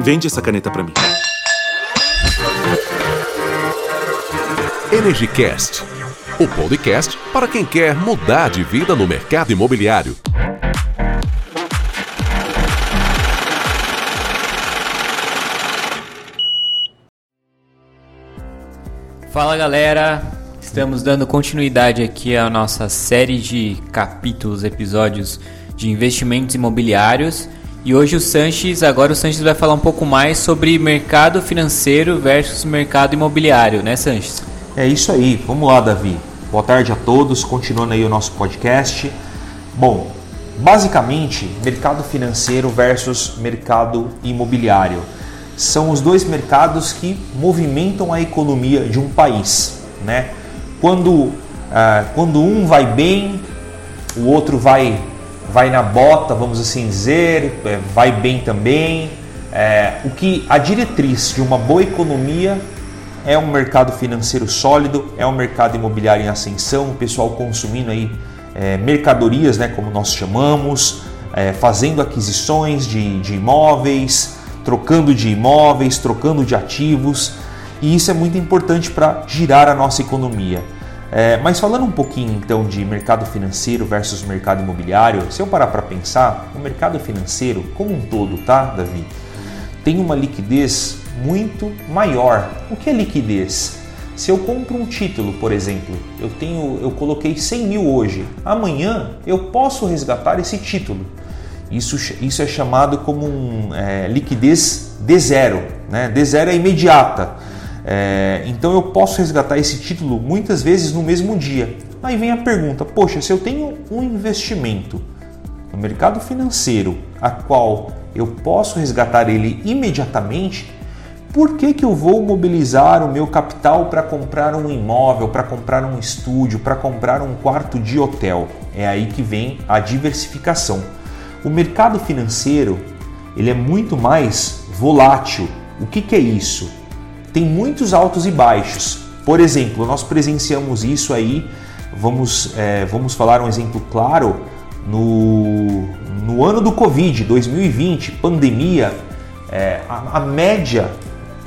Vende essa caneta para mim. EnergyCast, o podcast para quem quer mudar de vida no mercado imobiliário. Fala galera, estamos dando continuidade aqui à nossa série de capítulos, episódios de investimentos imobiliários. E hoje o Sanches, agora o Sanches vai falar um pouco mais sobre mercado financeiro versus mercado imobiliário, né Sanches? É isso aí, vamos lá Davi. Boa tarde a todos, continuando aí o nosso podcast. Bom, basicamente, mercado financeiro versus mercado imobiliário são os dois mercados que movimentam a economia de um país. Né? Quando, uh, quando um vai bem, o outro vai, vai na bota, vamos assim dizer, é, vai bem também. É, o que a diretriz de uma boa economia é um mercado financeiro sólido, é um mercado imobiliário em ascensão, o pessoal consumindo aí é, mercadorias, né, como nós chamamos, é, fazendo aquisições de, de imóveis, trocando de imóveis, trocando de ativos, e isso é muito importante para girar a nossa economia. É, mas falando um pouquinho então de mercado financeiro versus mercado imobiliário, se eu parar para pensar, o mercado financeiro como um todo, tá, Davi, tem uma liquidez muito maior. O que é liquidez? Se eu compro um título, por exemplo, eu tenho, eu coloquei 100 mil hoje, amanhã eu posso resgatar esse título. Isso, isso é chamado como um, é, liquidez D0. Né? D0 é imediata. É, então eu posso resgatar esse título muitas vezes no mesmo dia. Aí vem a pergunta: poxa, se eu tenho um investimento no mercado financeiro a qual eu posso resgatar ele imediatamente, por que, que eu vou mobilizar o meu capital para comprar um imóvel, para comprar um estúdio, para comprar um quarto de hotel? É aí que vem a diversificação. O mercado financeiro ele é muito mais volátil. O que, que é isso? Tem muitos altos e baixos. Por exemplo, nós presenciamos isso aí. Vamos, é, vamos falar um exemplo claro no, no ano do Covid, 2020, pandemia. É, a, a, média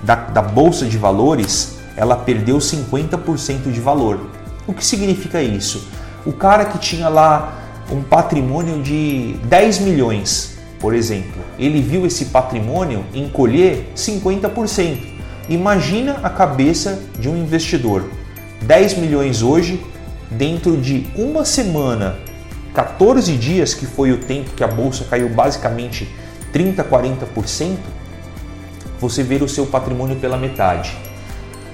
da, da bolsa de valores ela perdeu 50% de valor. O que significa isso? O cara que tinha lá um patrimônio de 10 milhões, por exemplo, ele viu esse patrimônio encolher 50%. Imagina a cabeça de um investidor. 10 milhões hoje, dentro de uma semana, 14 dias, que foi o tempo que a bolsa caiu basicamente 30, 40%, você vê o seu patrimônio pela metade.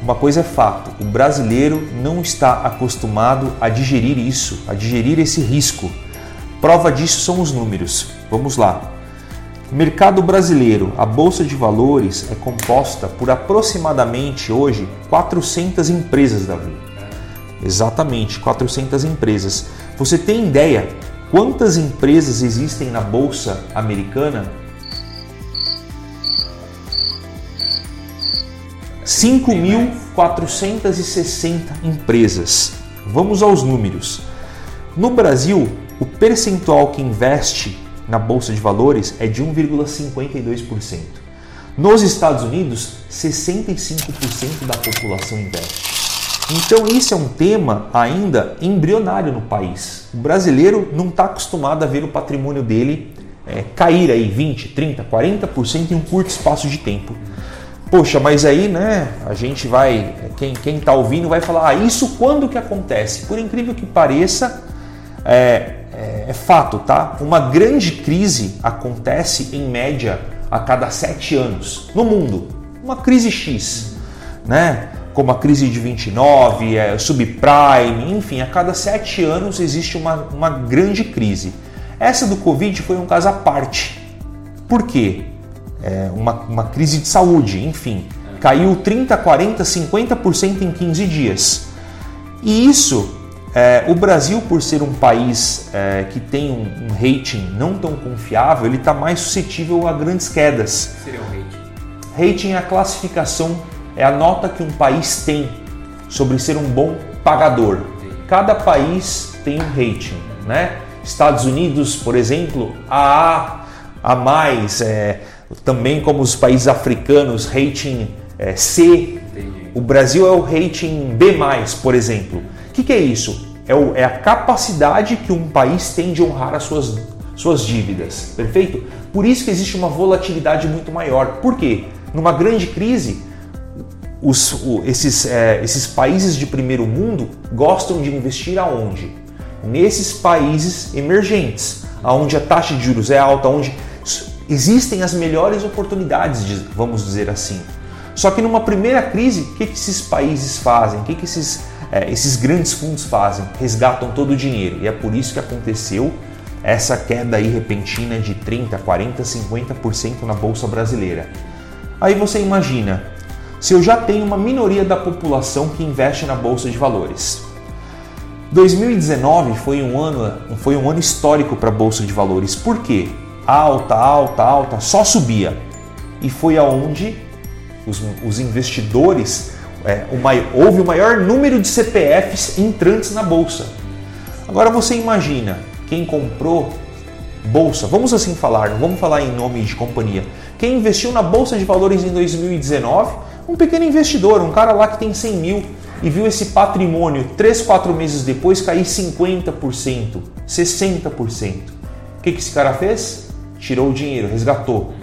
Uma coisa é fato: o brasileiro não está acostumado a digerir isso, a digerir esse risco. Prova disso são os números. Vamos lá. Mercado brasileiro, a bolsa de valores é composta por aproximadamente hoje 400 empresas, Davi. Exatamente, 400 empresas. Você tem ideia quantas empresas existem na bolsa americana? 5.460 empresas. Vamos aos números. No Brasil, o percentual que investe na bolsa de valores é de 1,52%. Nos Estados Unidos, 65% da população investe. Então, isso é um tema ainda embrionário no país. O brasileiro não está acostumado a ver o patrimônio dele é, cair aí 20, 30, 40% em um curto espaço de tempo. Poxa, mas aí, né, a gente vai, quem, quem tá ouvindo vai falar, ah, isso quando que acontece? Por incrível que pareça, é, é, é fato, tá? Uma grande crise acontece em média a cada sete anos no mundo. Uma crise X, né? Como a crise de 29, é, subprime, enfim, a cada sete anos existe uma, uma grande crise. Essa do Covid foi um caso à parte. Por quê? É uma, uma crise de saúde, enfim. Caiu 30, 40, 50% em 15 dias. E isso é, o Brasil, por ser um país é, que tem um, um, rating não tão confiável, ele está mais suscetível a grandes quedas. O que seria um rating? Rating é a classificação, é a nota que um país tem sobre ser um bom pagador. Cada país tem um rating, né? Estados Unidos, por exemplo, AA, a mais, é, Também como os países africanos, rating é, C. Entendi. O Brasil é o rating B+, por exemplo. Que, que é isso? É, o, é a capacidade que um país tem de honrar as suas, suas dívidas, perfeito? Por isso que existe uma volatilidade muito maior. Por quê? Numa grande crise, os, o, esses, é, esses países de primeiro mundo gostam de investir aonde? Nesses países emergentes, onde a taxa de juros é alta, onde existem as melhores oportunidades, vamos dizer assim. Só que numa primeira crise, o que, que esses países fazem? O que, que esses, é, esses grandes fundos fazem? Resgatam todo o dinheiro. E é por isso que aconteceu essa queda aí repentina de 30, 40, 50% na bolsa brasileira. Aí você imagina, se eu já tenho uma minoria da população que investe na bolsa de valores. 2019 foi um ano, foi um ano histórico para a bolsa de valores. Por quê? Alta, alta, alta, só subia. E foi aonde os, os investidores, é, o houve o maior número de CPFs entrantes na bolsa. Agora você imagina quem comprou bolsa, vamos assim falar, não vamos falar em nome de companhia. Quem investiu na bolsa de valores em 2019, um pequeno investidor, um cara lá que tem 100 mil e viu esse patrimônio 3, 4 meses depois cair 50%, 60%. O que, que esse cara fez? Tirou o dinheiro, resgatou.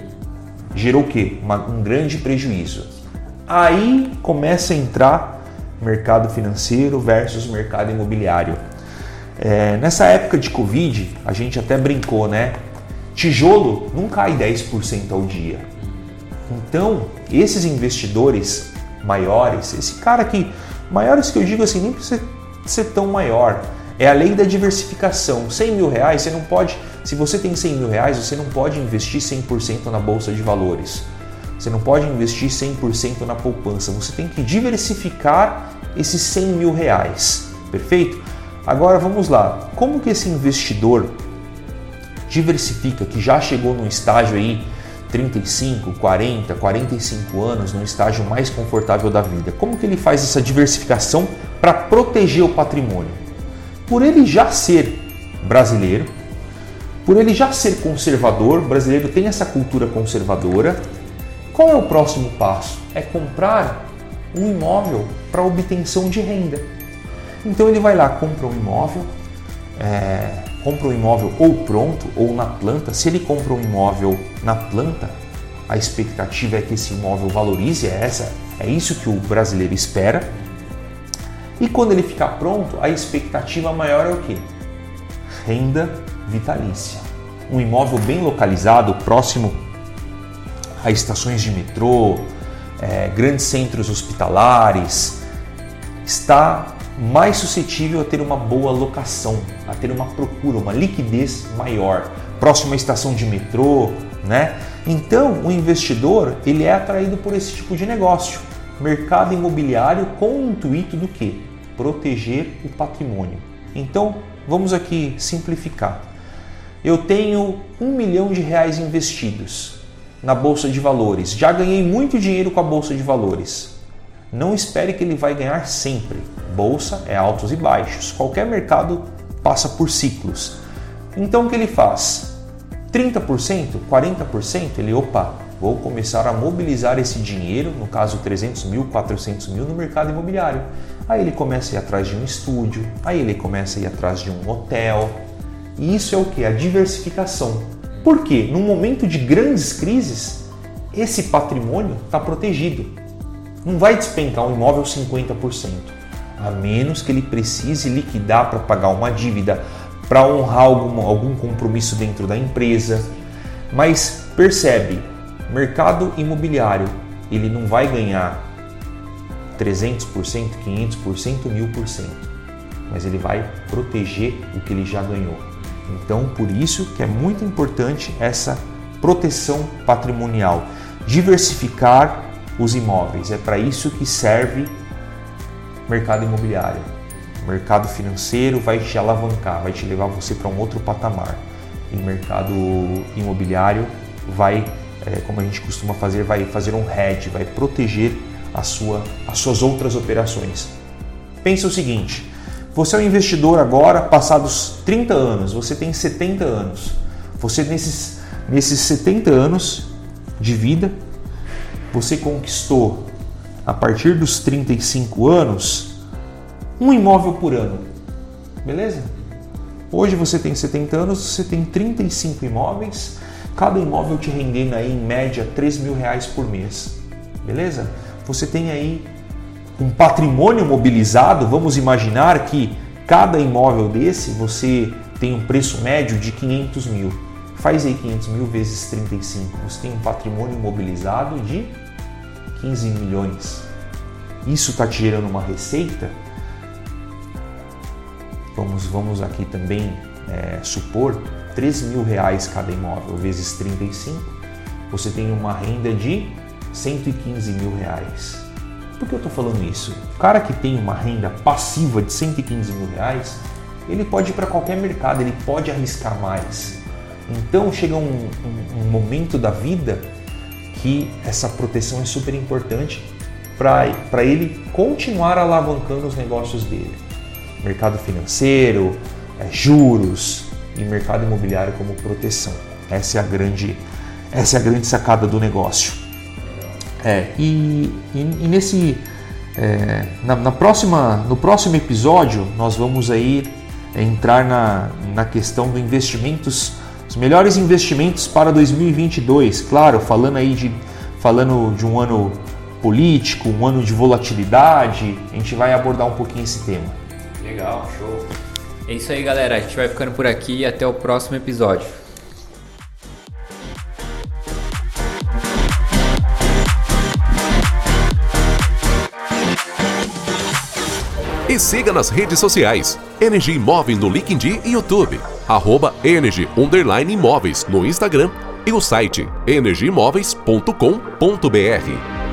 Gerou o quê? Uma, um grande prejuízo. Aí começa a entrar mercado financeiro versus mercado imobiliário. É, nessa época de Covid, a gente até brincou, né? Tijolo não cai 10% ao dia. Então, esses investidores maiores, esse cara que, maiores que eu digo assim, nem precisa ser tão maior, é a lei da diversificação. 100 mil reais, você não pode, se você tem 100 mil reais, você não pode investir 100% na bolsa de valores. Você não pode investir 100% na poupança. Você tem que diversificar esses 100 mil reais. Perfeito? Agora vamos lá. Como que esse investidor diversifica, que já chegou num estágio aí 35, 40, 45 anos, num estágio mais confortável da vida? Como que ele faz essa diversificação para proteger o patrimônio? Por ele já ser brasileiro, por ele já ser conservador, brasileiro tem essa cultura conservadora, qual é o próximo passo? É comprar um imóvel para obtenção de renda. Então ele vai lá, compra um imóvel, é, compra um imóvel ou pronto ou na planta. Se ele compra um imóvel na planta, a expectativa é que esse imóvel valorize, é essa, é isso que o brasileiro espera. E quando ele ficar pronto, a expectativa maior é o quê? Renda vitalícia. Um imóvel bem localizado, próximo a estações de metrô, é, grandes centros hospitalares, está mais suscetível a ter uma boa locação, a ter uma procura, uma liquidez maior, próximo estação de metrô, né? Então, o investidor, ele é atraído por esse tipo de negócio, mercado imobiliário com o intuito do que? Proteger o patrimônio. Então, vamos aqui simplificar. Eu tenho um milhão de reais investidos na bolsa de valores. Já ganhei muito dinheiro com a bolsa de valores. Não espere que ele vai ganhar sempre Bolsa é altos e baixos. Qualquer mercado passa por ciclos. Então o que ele faz? 30%, 40%, ele, opa, vou começar a mobilizar esse dinheiro, no caso 300 mil, 400 mil, no mercado imobiliário. Aí ele começa a ir atrás de um estúdio, aí ele começa a ir atrás de um hotel. E isso é o que? A diversificação. Por quê? Num momento de grandes crises, esse patrimônio está protegido. Não vai despencar um imóvel 50% a menos que ele precise liquidar para pagar uma dívida, para honrar algum, algum compromisso dentro da empresa. Mas percebe, mercado imobiliário, ele não vai ganhar 300%, 500%, 1000%, mas ele vai proteger o que ele já ganhou. Então, por isso que é muito importante essa proteção patrimonial, diversificar os imóveis. É para isso que serve mercado imobiliário. O mercado financeiro vai te alavancar, vai te levar você para um outro patamar. E mercado imobiliário vai, é, como a gente costuma fazer, vai fazer um hedge, vai proteger a sua, as suas outras operações. Pensa o seguinte: você é um investidor agora, passados 30 anos, você tem 70 anos. Você nesses, nesses 70 anos de vida. Você conquistou a partir dos 35 anos um imóvel por ano. Beleza? Hoje você tem 70 anos, você tem 35 imóveis, cada imóvel te rendendo aí em média 3 mil reais por mês. Beleza? Você tem aí um patrimônio mobilizado, vamos imaginar que cada imóvel desse você tem um preço médio de 500 mil. Faz aí 500 mil vezes 35. Você tem um patrimônio mobilizado de 15 milhões. Isso está te gerando uma receita. Vamos, vamos aqui também é, supor 3 mil reais cada imóvel vezes 35. Você tem uma renda de 115 mil reais. Por que eu estou falando isso? O cara que tem uma renda passiva de 115 mil reais, ele pode ir para qualquer mercado, ele pode arriscar mais. Então chega um, um, um momento da vida que essa proteção é super importante para ele continuar alavancando os negócios dele. Mercado financeiro, é, juros e mercado imobiliário como proteção. Essa é a grande, essa é a grande sacada do negócio. É, e, e, e nesse é, na, na, próxima, no próximo episódio nós vamos aí entrar na, na questão do investimentos, os melhores investimentos para 2022. Claro, falando aí de falando de um ano político, um ano de volatilidade, a gente vai abordar um pouquinho esse tema. Legal, show. É isso aí, galera. A gente vai ficando por aqui e até o próximo episódio. E siga nas redes sociais. Energia Imóveis no LinkedIn e YouTube. Arroba Energy Imóveis no Instagram e o site energiaimóveis.com.br.